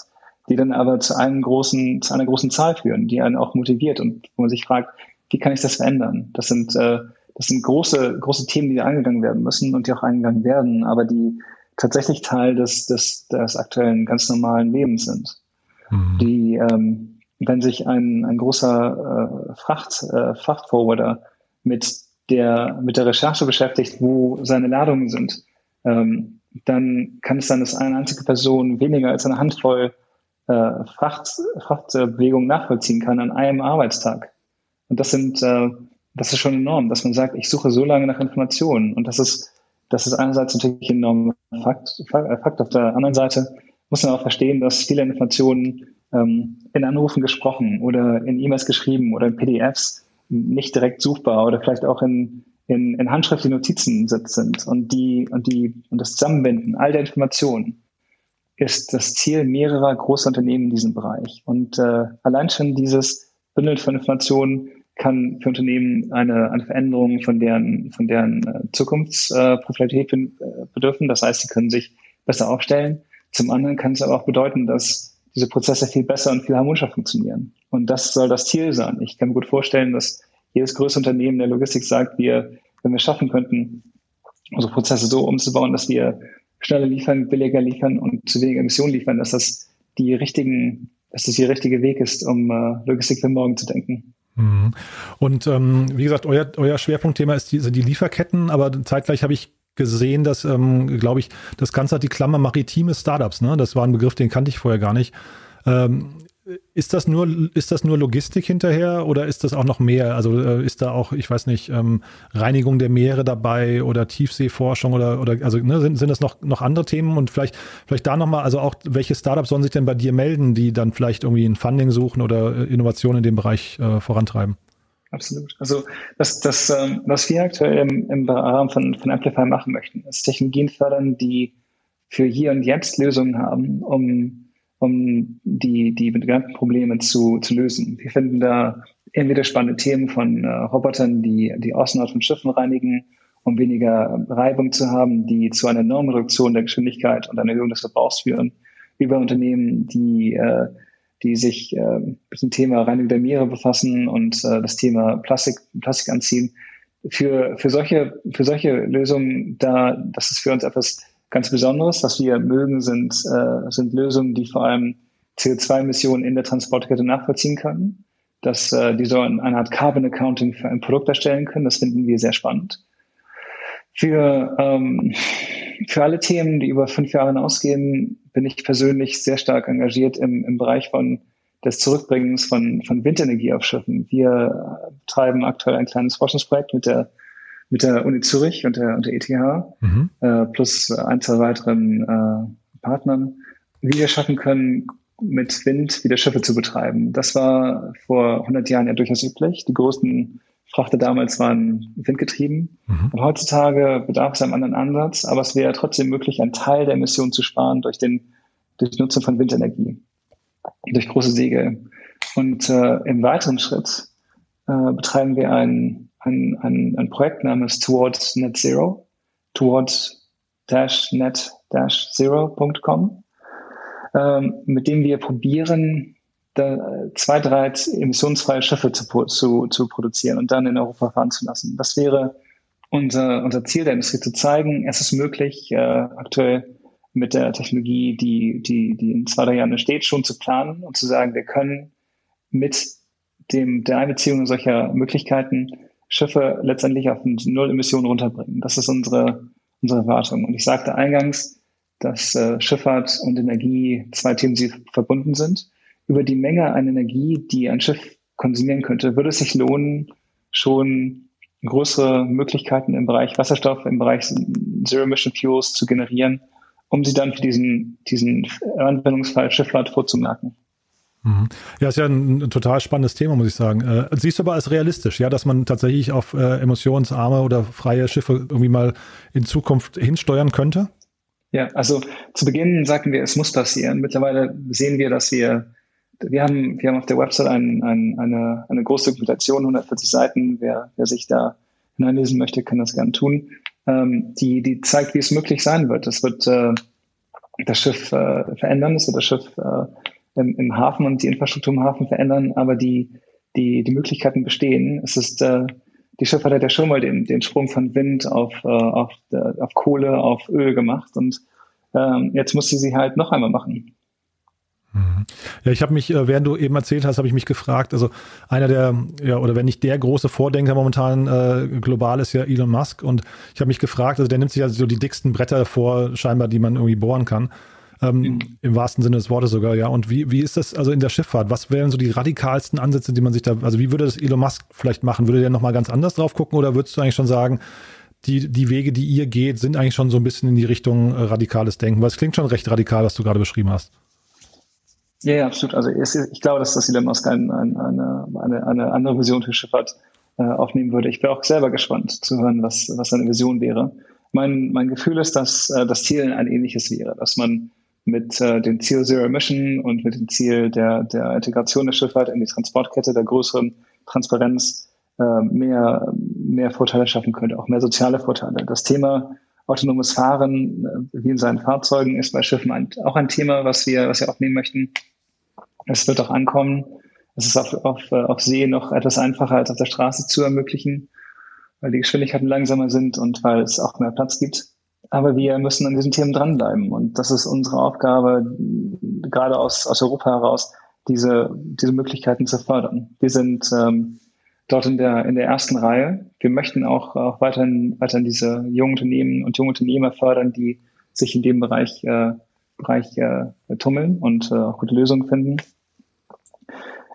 die dann aber zu einem großen, zu einer großen Zahl führen, die einen auch motiviert und wo man sich fragt, wie kann ich das verändern? Das sind, äh, das sind große, große Themen, die angegangen werden müssen und die auch angegangen werden, aber die tatsächlich Teil des, des, des aktuellen ganz normalen Lebens sind. Mhm. Die, ähm, wenn sich ein, ein großer äh, Fracht, äh, Frachtforwarder mit der, mit der Recherche beschäftigt, wo seine Ladungen sind, ähm, dann kann es sein, dass eine einzige Person weniger als eine Handvoll äh, Fracht, Frachtbewegungen nachvollziehen kann an einem Arbeitstag. Und das sind, äh, das ist schon enorm, dass man sagt, ich suche so lange nach Informationen. Und das ist, das ist einerseits natürlich ein enormer Fakt, Fakt. Auf der anderen Seite muss man auch verstehen, dass viele Informationen ähm, in Anrufen gesprochen oder in E-Mails geschrieben oder in PDFs nicht direkt suchbar oder vielleicht auch in, in, in handschriftlichen Notizen sind und die und die und das Zusammenbinden all der Informationen ist das Ziel mehrerer großer Unternehmen in diesem Bereich. Und äh, allein schon dieses Bündeln von Informationen kann für Unternehmen eine, eine Veränderung von deren, von deren äh, Zukunftsprofilität äh, bedürfen. Das heißt, sie können sich besser aufstellen. Zum anderen kann es aber auch bedeuten, dass diese Prozesse viel besser und viel harmonischer funktionieren. Und das soll das Ziel sein. Ich kann mir gut vorstellen, dass jedes größere Unternehmen der Logistik sagt, wir, wenn wir schaffen könnten, unsere Prozesse so umzubauen, dass wir schneller liefern, billiger liefern und zu weniger Emissionen liefern, dass das die richtigen, dass das der richtige Weg ist, um äh, Logistik für morgen zu denken. Mhm. Und ähm, wie gesagt, euer, euer Schwerpunktthema ist die, sind die Lieferketten, aber zeitgleich habe ich gesehen, dass, ähm, glaube ich, das Ganze hat die Klammer maritime Startups, ne? Das war ein Begriff, den kannte ich vorher gar nicht. Ähm, ist das nur, ist das nur Logistik hinterher oder ist das auch noch mehr? Also äh, ist da auch, ich weiß nicht, ähm, Reinigung der Meere dabei oder Tiefseeforschung oder, oder also ne, sind, sind das noch, noch andere Themen und vielleicht, vielleicht da nochmal, also auch welche Startups sollen sich denn bei dir melden, die dann vielleicht irgendwie ein Funding suchen oder äh, Innovationen in dem Bereich äh, vorantreiben? Absolut. Also das, das, ähm, was wir aktuell im, im Rahmen von, von Amplify machen möchten, ist Technologien fördern, die für hier und jetzt Lösungen haben, um um die, die genannten Probleme zu, zu lösen. Wir finden da entweder spannende Themen von äh, Robotern, die die Außenhaut von Schiffen reinigen, um weniger Reibung zu haben, die zu einer enormen Reduktion der Geschwindigkeit und einer Erhöhung des Verbrauchs führen, über Unternehmen, die, äh, die sich äh, mit dem Thema Reinigung der Meere befassen und äh, das Thema Plastik, Plastik anziehen. Für, für, solche, für solche Lösungen, da, das ist für uns etwas ganz Besonderes. Was wir mögen, sind, äh, sind Lösungen, die vor allem CO2-Emissionen in der Transportkette nachvollziehen können. Dass äh, die so eine Art Carbon Accounting für ein Produkt erstellen können. Das finden wir sehr spannend. Für, ähm, für alle Themen, die über fünf Jahre hinausgehen, bin ich persönlich sehr stark engagiert im, im Bereich von des Zurückbringens von, von Windenergie auf Schiffen. Wir treiben aktuell ein kleines Forschungsprojekt mit der mit der Uni Zürich und der, und der ETH mhm. äh, plus ein, zwei weiteren äh, Partnern, wie wir schaffen können, mit Wind wieder Schiffe zu betreiben. Das war vor 100 Jahren ja durchaus üblich. Die großen Frachter damals waren windgetrieben. Mhm. Und heutzutage bedarf es einem anderen Ansatz, aber es wäre trotzdem möglich, einen Teil der Emissionen zu sparen durch den durch die Nutzung von Windenergie, durch große Segel. Und äh, im weiteren Schritt äh, betreiben wir ein ein, ein, ein Projekt namens Towards Net Zero, towards-net-zero.com, ähm, mit dem wir probieren, da zwei, drei emissionsfreie Schiffe zu, zu, zu produzieren und dann in Europa fahren zu lassen. Das wäre unser, unser Ziel der Industrie zu zeigen, es ist möglich, äh, aktuell mit der Technologie, die, die, die in zwei, drei Jahren entsteht, schon zu planen und zu sagen, wir können mit dem, der Einbeziehung solcher Möglichkeiten Schiffe letztendlich auf Null Emissionen runterbringen. Das ist unsere, unsere Erwartung. Und ich sagte eingangs, dass äh, Schifffahrt und Energie zwei Themen, die verbunden sind. Über die Menge an Energie, die ein Schiff konsumieren könnte, würde es sich lohnen, schon größere Möglichkeiten im Bereich Wasserstoff, im Bereich Zero-Emission Fuels zu generieren, um sie dann für diesen, diesen Anwendungsfall Schifffahrt vorzumerken. Mhm. Ja, ist ja ein, total spannendes Thema, muss ich sagen. Äh, siehst du aber als realistisch, ja, dass man tatsächlich auf äh, emissionsarme oder freie Schiffe irgendwie mal in Zukunft hinsteuern könnte? Ja, also zu Beginn sagten wir, es muss passieren. Mittlerweile sehen wir, dass wir, wir haben, wir haben auf der Website ein, ein, eine, eine große Dokumentation, 140 Seiten. Wer, wer sich da hineinlesen möchte, kann das gerne tun. Ähm, die, die zeigt, wie es möglich sein wird. Es wird äh, das Schiff äh, verändern, es wird das Schiff äh, im, im Hafen und die Infrastruktur im Hafen verändern, aber die, die, die Möglichkeiten bestehen. Es ist, äh, die Schifffahrt hat ja schon mal den, den Sprung von Wind auf, äh, auf, äh, auf Kohle, auf Öl gemacht und ähm, jetzt muss sie sie halt noch einmal machen. Mhm. Ja, ich habe mich, äh, während du eben erzählt hast, habe ich mich gefragt, also einer der, ja, oder wenn nicht der große Vordenker momentan äh, global ist ja Elon Musk und ich habe mich gefragt, also der nimmt sich also so die dicksten Bretter vor, scheinbar, die man irgendwie bohren kann. Ähm, mhm. Im wahrsten Sinne des Wortes sogar, ja. Und wie, wie ist das also in der Schifffahrt? Was wären so die radikalsten Ansätze, die man sich da, also wie würde das Elon Musk vielleicht machen? Würde der nochmal ganz anders drauf gucken oder würdest du eigentlich schon sagen, die, die Wege, die ihr geht, sind eigentlich schon so ein bisschen in die Richtung äh, radikales Denken? Weil es klingt schon recht radikal, was du gerade beschrieben hast. Ja, ja absolut. Also ich glaube, dass das Elon Musk ein, ein, eine, eine, eine andere Vision für Schifffahrt äh, aufnehmen würde. Ich bin auch selber gespannt zu hören, was, was seine Vision wäre. Mein, mein Gefühl ist, dass äh, das Ziel ein ähnliches wäre, dass man mit äh, dem Ziel Zero Emission und mit dem Ziel der, der Integration der Schifffahrt in die Transportkette, der größeren Transparenz äh, mehr, mehr Vorteile schaffen könnte, auch mehr soziale Vorteile. Das Thema autonomes Fahren äh, wie in seinen Fahrzeugen ist bei Schiffen ein, auch ein Thema, was wir, was wir aufnehmen möchten. Es wird auch ankommen. Es ist auf, auf, äh, auf See noch etwas einfacher als auf der Straße zu ermöglichen, weil die Geschwindigkeiten langsamer sind und weil es auch mehr Platz gibt. Aber wir müssen an diesen Themen dranbleiben. Und das ist unsere Aufgabe, gerade aus, aus Europa heraus, diese, diese Möglichkeiten zu fördern. Wir sind ähm, dort in der, in der ersten Reihe. Wir möchten auch, auch weiterhin, weiterhin diese jungen Unternehmen und junge Unternehmer fördern, die sich in dem Bereich, äh, Bereich äh, tummeln und äh, auch gute Lösungen finden.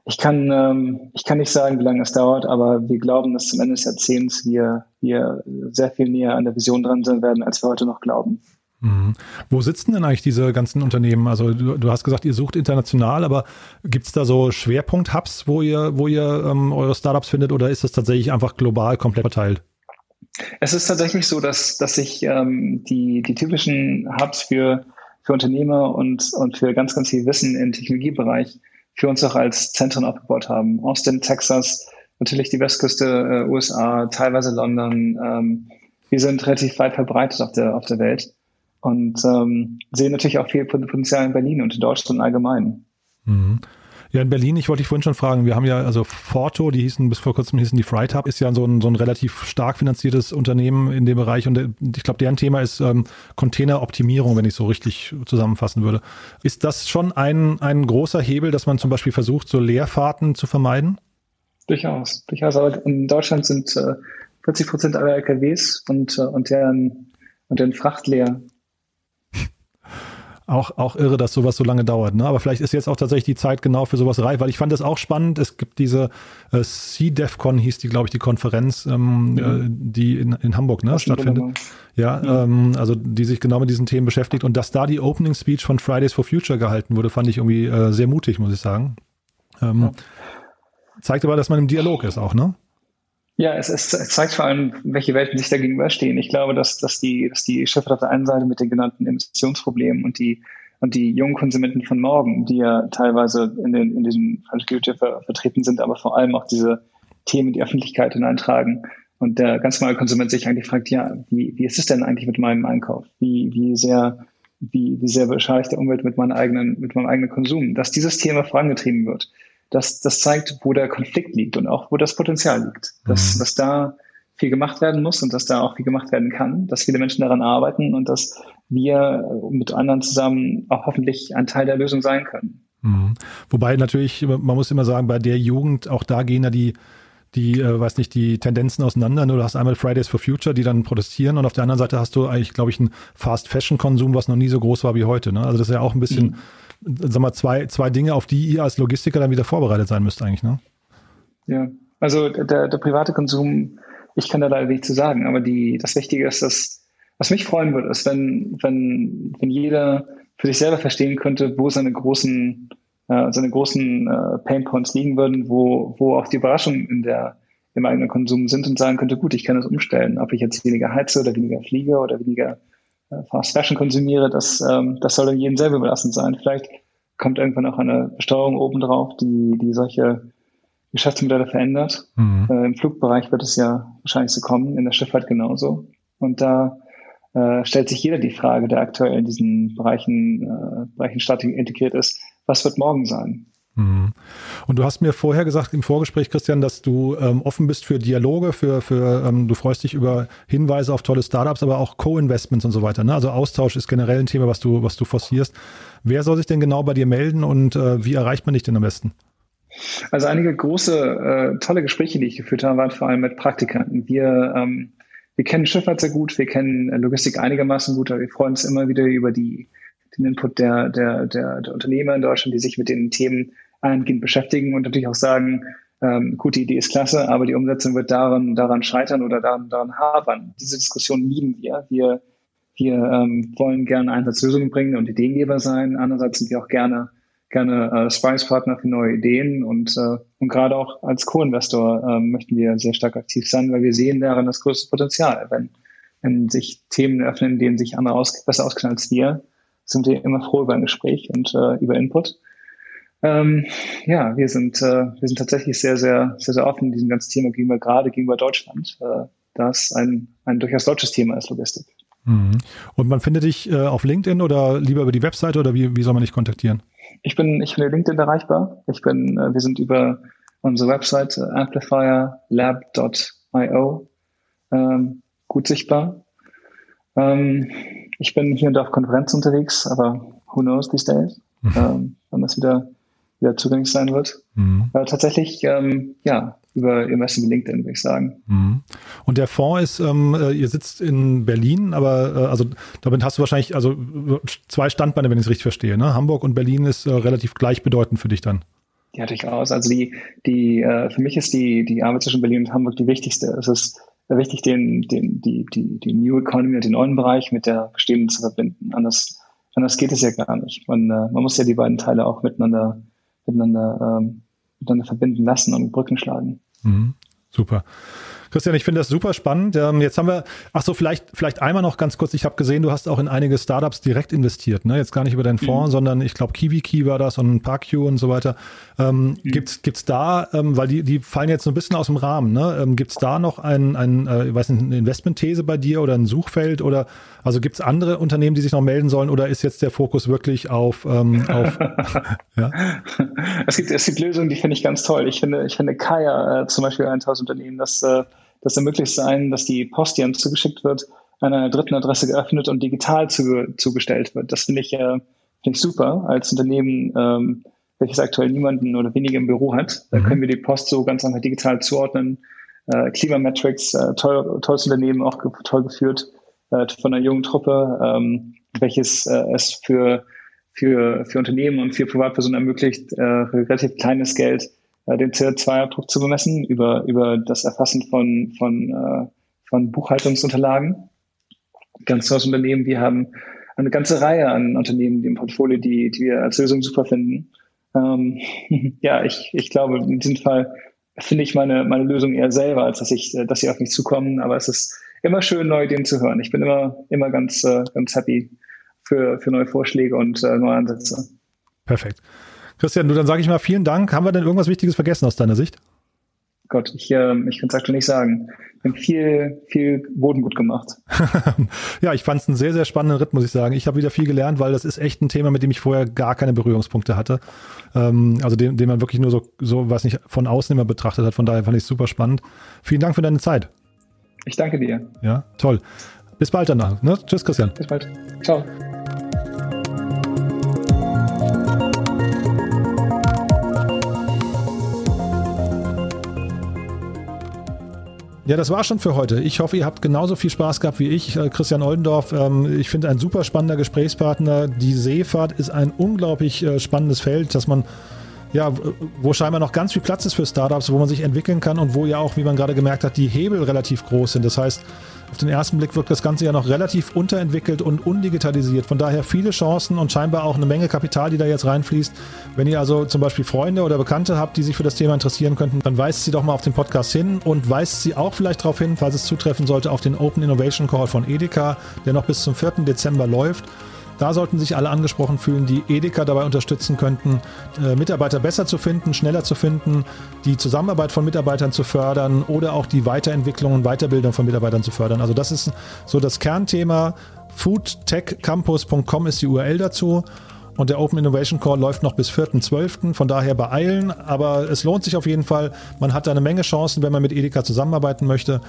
Ich kann, ähm, ich kann nicht sagen, wie lange es dauert, aber wir glauben, dass zum Ende des Jahrzehnts wir, wir sehr viel näher an der Vision dran sein werden, als wir heute noch glauben. Mhm. Wo sitzen denn eigentlich diese ganzen Unternehmen? Also du, du hast gesagt, ihr sucht international, aber gibt es da so Schwerpunkt-Hubs, wo ihr, wo ihr ähm, eure Startups findet oder ist das tatsächlich einfach global komplett verteilt? Es ist tatsächlich so, dass, dass sich ähm, die, die typischen Hubs für, für Unternehmer und, und für ganz, ganz viel Wissen im Technologiebereich für uns auch als Zentren aufgebaut haben. Austin, Texas, natürlich die Westküste äh, USA, teilweise London. Ähm, wir sind relativ weit verbreitet auf der, auf der Welt und ähm, sehen natürlich auch viel Potenzial in Berlin und in Deutschland allgemein. Mhm. Ja, in Berlin, ich wollte dich vorhin schon fragen, wir haben ja, also Forto, die hießen, bis vor kurzem hießen die Fright Hub, ist ja so ein, so ein relativ stark finanziertes Unternehmen in dem Bereich und ich glaube, deren Thema ist ähm, Containeroptimierung, wenn ich so richtig zusammenfassen würde. Ist das schon ein, ein großer Hebel, dass man zum Beispiel versucht, so Leerfahrten zu vermeiden? Durchaus, durchaus. Aber in Deutschland sind äh, 40 Prozent aller LKWs und, äh, und deren, und deren Fracht leer. Auch, auch irre, dass sowas so lange dauert. Ne? Aber vielleicht ist jetzt auch tatsächlich die Zeit genau für sowas reif, weil ich fand das auch spannend. Es gibt diese äh, CDEFCON, hieß die, glaube ich, die Konferenz, ähm, ja. äh, die in, in Hamburg ne, stattfindet. Ja, ja. Ähm, also die sich genau mit diesen Themen beschäftigt. Und dass da die Opening Speech von Fridays for Future gehalten wurde, fand ich irgendwie äh, sehr mutig, muss ich sagen. Ähm, ja. Zeigt aber, dass man im Dialog ist auch, ne? Ja, es, es, zeigt vor allem, welche Welten sich da gegenüberstehen. Ich glaube, dass, dass, die, dass die Schiffe auf der einen Seite mit den genannten Emissionsproblemen und die, und die jungen Konsumenten von morgen, die ja teilweise in, den, in diesem Future ver, vertreten sind, aber vor allem auch diese Themen in die Öffentlichkeit hineintragen. Und der ganz normale Konsument sich eigentlich fragt, ja, wie, wie ist es denn eigentlich mit meinem Einkauf? Wie, wie sehr, wie, wie sehr beschadigt der Umwelt mit meinem eigenen, mit meinem eigenen Konsum? Dass dieses Thema vorangetrieben wird das, das zeigt, wo der Konflikt liegt und auch wo das Potenzial liegt. Dass, mhm. dass da viel gemacht werden muss und dass da auch viel gemacht werden kann, dass viele Menschen daran arbeiten und dass wir mit anderen zusammen auch hoffentlich ein Teil der Lösung sein können. Mhm. Wobei natürlich, man muss immer sagen, bei der Jugend, auch da gehen ja die, die, äh, weiß nicht, die Tendenzen auseinander. Du hast einmal Fridays for Future, die dann protestieren und auf der anderen Seite hast du eigentlich, glaube ich, einen Fast-Fashion-Konsum, was noch nie so groß war wie heute. Ne? Also das ist ja auch ein bisschen mhm sag mal, zwei, zwei Dinge, auf die ihr als Logistiker dann wieder vorbereitet sein müsst eigentlich, ne? Ja, also der, der private Konsum, ich kann da leider nicht zu sagen, aber die, das Wichtige ist, dass, was mich freuen würde, ist, wenn, wenn, wenn jeder für sich selber verstehen könnte, wo seine großen, äh, seine großen äh, Pain Points liegen würden, wo, wo auch die Überraschungen in der, im eigenen Konsum sind und sagen könnte, gut, ich kann das umstellen, ob ich jetzt weniger heize oder weniger fliege oder weniger Fast Fashion konsumiere, das, ähm, das soll dann jedem selber überlassen sein. Vielleicht kommt irgendwann auch eine Besteuerung obendrauf, die, die solche Geschäftsmodelle verändert. Mhm. Äh, Im Flugbereich wird es ja wahrscheinlich so kommen, in der Schifffahrt genauso. Und da äh, stellt sich jeder die Frage, der aktuell in diesen Bereichen, äh, Bereichen stark integriert ist, was wird morgen sein. Mhm. Und du hast mir vorher gesagt im Vorgespräch, Christian, dass du ähm, offen bist für Dialoge, für, für ähm, du freust dich über Hinweise auf tolle Startups, aber auch Co-Investments und so weiter. Ne? Also Austausch ist generell ein Thema, was du, was du forcierst. Wer soll sich denn genau bei dir melden und äh, wie erreicht man dich denn am besten? Also einige große, äh, tolle Gespräche, die ich geführt habe, waren vor allem mit Praktikanten. Wir, ähm, wir kennen Schifffahrt sehr gut, wir kennen Logistik einigermaßen gut, aber wir freuen uns immer wieder über die, den Input der, der, der, der Unternehmer in Deutschland, die sich mit den Themen eingehend beschäftigen und natürlich auch sagen, ähm, gute Idee ist klasse, aber die Umsetzung wird daran, daran scheitern oder daran, daran hapern. Diese Diskussion lieben wir. Wir, wir ähm, wollen gerne Einsatzlösungen bringen und Ideengeber sein. Andererseits sind wir auch gerne gerne äh, Sparringspartner für neue Ideen und, äh, und gerade auch als Co-Investor äh, möchten wir sehr stark aktiv sein, weil wir sehen darin das größte Potenzial. Wenn, wenn sich Themen öffnen, denen sich andere aus, besser auskennen als wir, sind wir immer froh über ein Gespräch und äh, über Input. Ähm, ja, wir sind, äh, wir sind tatsächlich sehr, sehr, sehr, sehr offen in diesem ganzen Thema gegenüber, gerade gegenüber Deutschland, äh, das ein, ein durchaus deutsches Thema ist, Logistik. Mhm. Und man findet dich äh, auf LinkedIn oder lieber über die Webseite oder wie, wie soll man dich kontaktieren? Ich bin, ich bin über LinkedIn erreichbar. Ich bin, äh, wir sind über unsere Website äh, amplifierlab.io ähm, gut sichtbar. Ähm, ich bin hier und da auf Konferenzen unterwegs, aber who knows these days, mhm. ähm, wann das wieder wieder zugänglich sein wird. Mhm. Aber tatsächlich, ähm, ja, über Investment LinkedIn, würde ich sagen. Mhm. Und der Fonds ist, ähm, äh, ihr sitzt in Berlin, aber äh, also damit hast du wahrscheinlich also zwei Standbeine, wenn ich es richtig verstehe. Ne? Hamburg und Berlin ist äh, relativ gleichbedeutend für dich dann. Ja, durchaus. Also die, die, äh, für mich ist die, die Arbeit zwischen Berlin und Hamburg die wichtigste. Es ist wichtig, den, den, die, die, die New Economy, den neuen Bereich mit der bestehenden zu verbinden. Anders, anders geht es ja gar nicht. Man, äh, man muss ja die beiden Teile auch miteinander miteinander, ähm, miteinander verbinden lassen und Brücken schlagen. Mhm. Super. Christian, ich finde das super spannend. Ähm, jetzt haben wir, ach so, vielleicht, vielleicht einmal noch ganz kurz. Ich habe gesehen, du hast auch in einige Startups direkt investiert. Ne? Jetzt gar nicht über deinen Fonds, mhm. sondern ich glaube KiwiKey war das und ParkQ und so weiter. Ähm, mhm. Gibt's gibt's da, ähm, weil die die fallen jetzt so ein bisschen aus dem Rahmen. Ne? Ähm, gibt's da noch ein, ein äh, ich weiß nicht, eine Investmentthese bei dir oder ein Suchfeld oder also gibt's andere Unternehmen, die sich noch melden sollen oder ist jetzt der Fokus wirklich auf, ähm, auf ja? Es gibt es gibt Lösungen, die finde ich ganz toll. Ich finde ich finde Kaya äh, zum Beispiel ein tolles Unternehmen, das äh, das ermöglicht sein, dass die Post, die einem zugeschickt wird, an einer dritten Adresse geöffnet und digital zu, zugestellt wird. Das finde ich, äh, find ich super als Unternehmen, ähm, welches aktuell niemanden oder wenige im Büro hat. Da mhm. können wir die Post so ganz einfach digital zuordnen. Äh, Klimametrics, äh, toll, tolles Unternehmen, auch ge toll geführt äh, von einer jungen Truppe, ähm, welches äh, es für, für, für Unternehmen und für Privatpersonen ermöglicht, äh, relativ kleines Geld äh, den CO2-Abdruck zu bemessen, über, über das Erfassen von, von, äh, von Buchhaltungsunterlagen. Ganz tolles Unternehmen. Wir haben eine ganze Reihe an Unternehmen, die im Portfolio, die, die wir als Lösung super finden. Ähm, ja, ich, ich glaube, in diesem Fall finde ich meine, meine Lösung eher selber, als dass ich, dass sie auf mich zukommen. Aber es ist immer schön, neue Ideen zu hören. Ich bin immer, immer ganz, äh, ganz happy für, für neue Vorschläge und äh, neue Ansätze. Perfekt. Christian, du, dann sage ich mal vielen Dank. Haben wir denn irgendwas Wichtiges vergessen aus deiner Sicht? Gott, ich, äh, ich kann es aktuell nicht sagen. Wir haben viel, viel Boden gut gemacht. ja, ich fand es einen sehr, sehr spannenden Ritt, muss ich sagen. Ich habe wieder viel gelernt, weil das ist echt ein Thema, mit dem ich vorher gar keine Berührungspunkte hatte. Ähm, also den, den man wirklich nur so, so, was nicht, von außen immer betrachtet hat. Von daher fand ich es super spannend. Vielen Dank für deine Zeit. Ich danke dir. Ja, toll. Bis bald danach. Ne? Tschüss, Christian. Bis bald. Ciao. Ja, das war schon für heute. Ich hoffe, ihr habt genauso viel Spaß gehabt wie ich. Äh, Christian Oldendorf, ähm, ich finde ein super spannender Gesprächspartner. Die Seefahrt ist ein unglaublich äh, spannendes Feld, dass man ja, wo scheinbar noch ganz viel Platz ist für Startups, wo man sich entwickeln kann und wo ja auch, wie man gerade gemerkt hat, die Hebel relativ groß sind. Das heißt, auf den ersten Blick wirkt das Ganze ja noch relativ unterentwickelt und undigitalisiert. Von daher viele Chancen und scheinbar auch eine Menge Kapital, die da jetzt reinfließt. Wenn ihr also zum Beispiel Freunde oder Bekannte habt, die sich für das Thema interessieren könnten, dann weist sie doch mal auf den Podcast hin und weist sie auch vielleicht darauf hin, falls es zutreffen sollte, auf den Open Innovation Call von Edeka, der noch bis zum 4. Dezember läuft. Da sollten sich alle angesprochen fühlen, die Edeka dabei unterstützen könnten, äh, Mitarbeiter besser zu finden, schneller zu finden, die Zusammenarbeit von Mitarbeitern zu fördern oder auch die Weiterentwicklung und Weiterbildung von Mitarbeitern zu fördern. Also das ist so das Kernthema. foodtechcampus.com ist die URL dazu. Und der Open Innovation Call läuft noch bis 4.12. Von daher beeilen, aber es lohnt sich auf jeden Fall. Man hat da eine Menge Chancen, wenn man mit Edeka zusammenarbeiten möchte.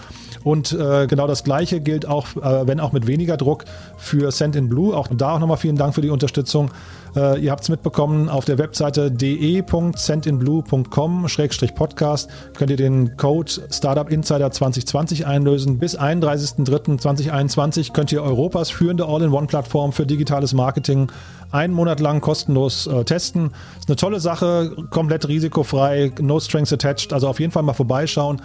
Und äh, genau das Gleiche gilt auch, äh, wenn auch mit weniger Druck, für Send in Blue. Auch da auch nochmal vielen Dank für die Unterstützung. Äh, ihr habt es mitbekommen, auf der Webseite de.sendinblue.com-podcast könnt ihr den Code Startup Insider 2020 einlösen. Bis 31.03.2021 könnt ihr Europas führende All-in-One-Plattform für digitales Marketing einen Monat lang kostenlos äh, testen. Ist eine tolle Sache, komplett risikofrei, no strings attached. Also auf jeden Fall mal vorbeischauen.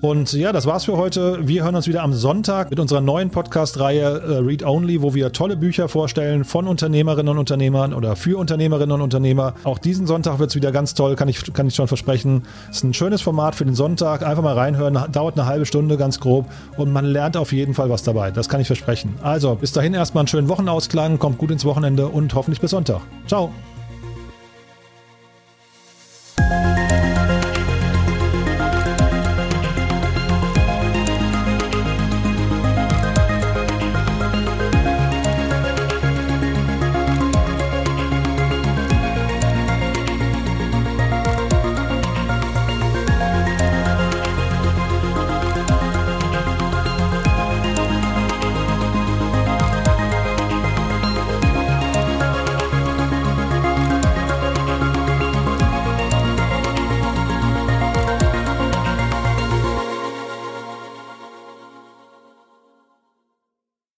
Und ja, das war's für heute. Wir hören uns wieder am Sonntag mit unserer neuen Podcast-Reihe äh, Read Only, wo wir tolle Bücher vorstellen von Unternehmerinnen und Unternehmern oder für Unternehmerinnen und Unternehmer. Auch diesen Sonntag wird's wieder ganz toll, kann ich, kann ich schon versprechen. Ist ein schönes Format für den Sonntag. Einfach mal reinhören, dauert eine halbe Stunde ganz grob und man lernt auf jeden Fall was dabei. Das kann ich versprechen. Also, bis dahin erstmal einen schönen Wochenausklang, kommt gut ins Wochenende und hoffentlich bis Sonntag. Ciao!